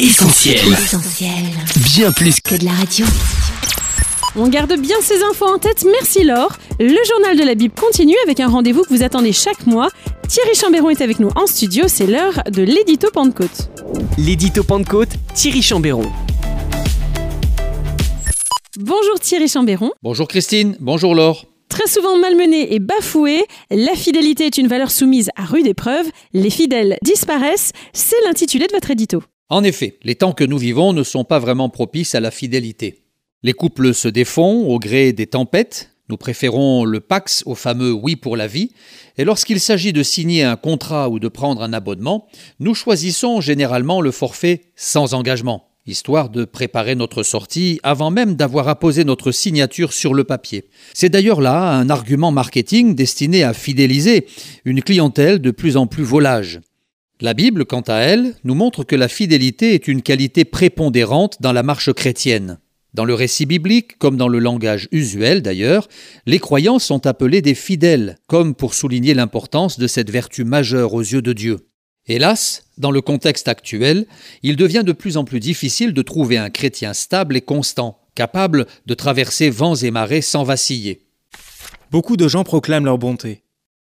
Essentiel. Bien plus que de la radio. On garde bien ces infos en tête, merci Laure. Le journal de la Bible continue avec un rendez-vous que vous attendez chaque mois. Thierry Chambéron est avec nous en studio, c'est l'heure de l'édito Pentecôte. L'édito Pentecôte, Thierry Chambéron. Bonjour Thierry Chambéron. Bonjour Christine, bonjour Laure. Très souvent malmenée et bafouée, la fidélité est une valeur soumise à rude épreuve. Les fidèles disparaissent, c'est l'intitulé de votre édito. En effet, les temps que nous vivons ne sont pas vraiment propices à la fidélité. Les couples se défont au gré des tempêtes, nous préférons le Pax au fameux oui pour la vie, et lorsqu'il s'agit de signer un contrat ou de prendre un abonnement, nous choisissons généralement le forfait sans engagement, histoire de préparer notre sortie avant même d'avoir apposé notre signature sur le papier. C'est d'ailleurs là un argument marketing destiné à fidéliser une clientèle de plus en plus volage. La Bible, quant à elle, nous montre que la fidélité est une qualité prépondérante dans la marche chrétienne. Dans le récit biblique, comme dans le langage usuel d'ailleurs, les croyants sont appelés des fidèles, comme pour souligner l'importance de cette vertu majeure aux yeux de Dieu. Hélas, dans le contexte actuel, il devient de plus en plus difficile de trouver un chrétien stable et constant, capable de traverser vents et marées sans vaciller. Beaucoup de gens proclament leur bonté.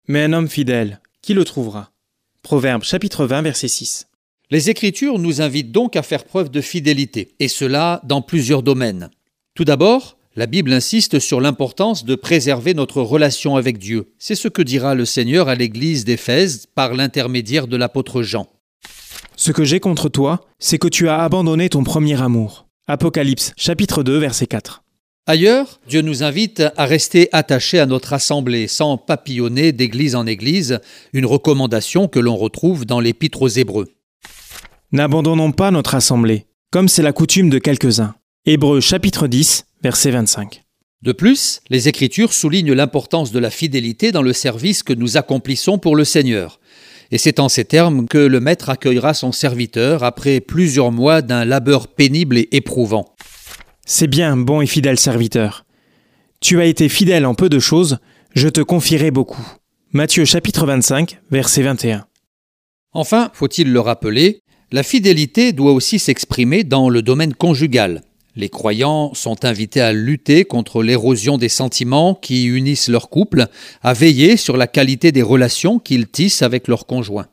Mais un homme fidèle, qui le trouvera? Proverbe chapitre 20 verset 6. Les Écritures nous invitent donc à faire preuve de fidélité, et cela dans plusieurs domaines. Tout d'abord, la Bible insiste sur l'importance de préserver notre relation avec Dieu. C'est ce que dira le Seigneur à l'Église d'Éphèse par l'intermédiaire de l'apôtre Jean. Ce que j'ai contre toi, c'est que tu as abandonné ton premier amour. Apocalypse chapitre 2 verset 4. Ailleurs, Dieu nous invite à rester attachés à notre assemblée sans papillonner d'église en église, une recommandation que l'on retrouve dans l'Épître aux Hébreux. N'abandonnons pas notre assemblée, comme c'est la coutume de quelques-uns. Hébreux chapitre 10, verset 25. De plus, les Écritures soulignent l'importance de la fidélité dans le service que nous accomplissons pour le Seigneur. Et c'est en ces termes que le Maître accueillera son serviteur après plusieurs mois d'un labeur pénible et éprouvant. C'est bien, bon et fidèle serviteur. Tu as été fidèle en peu de choses, je te confierai beaucoup. Matthieu chapitre 25, verset 21. Enfin, faut-il le rappeler, la fidélité doit aussi s'exprimer dans le domaine conjugal. Les croyants sont invités à lutter contre l'érosion des sentiments qui unissent leur couple, à veiller sur la qualité des relations qu'ils tissent avec leurs conjoints.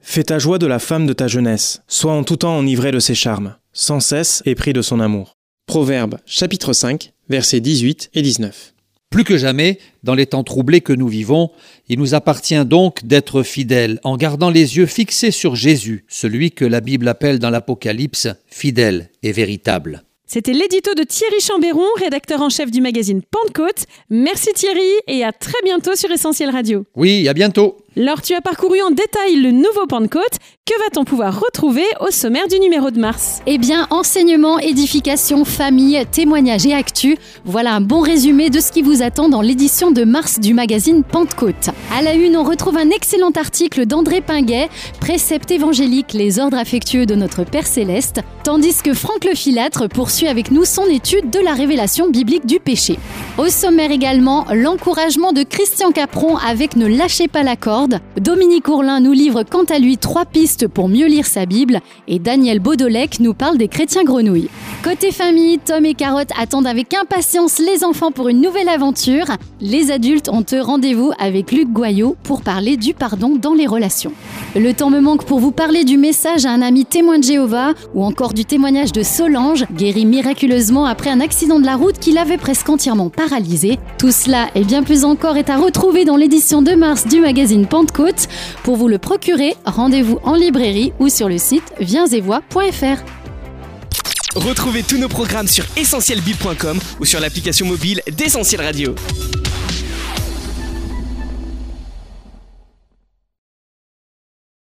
Fais ta joie de la femme de ta jeunesse, sois en tout temps enivré de ses charmes, sans cesse épris de son amour. Proverbe chapitre 5 versets 18 et 19. Plus que jamais, dans les temps troublés que nous vivons, il nous appartient donc d'être fidèles en gardant les yeux fixés sur Jésus, celui que la Bible appelle dans l'Apocalypse fidèle et véritable. C'était l'édito de Thierry Chambéron, rédacteur en chef du magazine Pentecôte. Merci Thierry et à très bientôt sur Essentiel Radio. Oui, à bientôt. Lors tu as parcouru en détail le nouveau Pentecôte. Que va-t-on pouvoir retrouver au sommaire du numéro de mars? Eh bien, enseignement, édification, famille, témoignages et actu. Voilà un bon résumé de ce qui vous attend dans l'édition de mars du magazine Pentecôte. À la une, on retrouve un excellent article d'André Pinguet, Précepte évangélique, les ordres affectueux de notre Père Céleste, tandis que Franck Le Filâtre poursuit avec nous son étude de la révélation biblique du péché. Au sommaire également, l'encouragement de Christian Capron avec Ne lâchez pas la corde. Dominique Ourlin nous livre quant à lui trois pistes pour mieux lire sa Bible et Daniel Baudolec nous parle des chrétiens grenouilles. Côté famille, Tom et Carotte attendent avec impatience les enfants pour une nouvelle aventure. Les adultes ont eux rendez-vous avec Luc Goyot pour parler du pardon dans les relations. Le temps me manque pour vous parler du message à un ami témoin de Jéhovah ou encore du témoignage de Solange, guérie miraculeusement après un accident de la route qui l'avait presque entièrement paralysée. Tout cela et bien plus encore est à retrouver dans l'édition de mars du magazine Pentecôte. Pour vous le procurer, rendez-vous en librairie ou sur le site viensetvoix.fr. Retrouvez tous nos programmes sur essentielbible.com ou sur l'application mobile d'Essentiel Radio.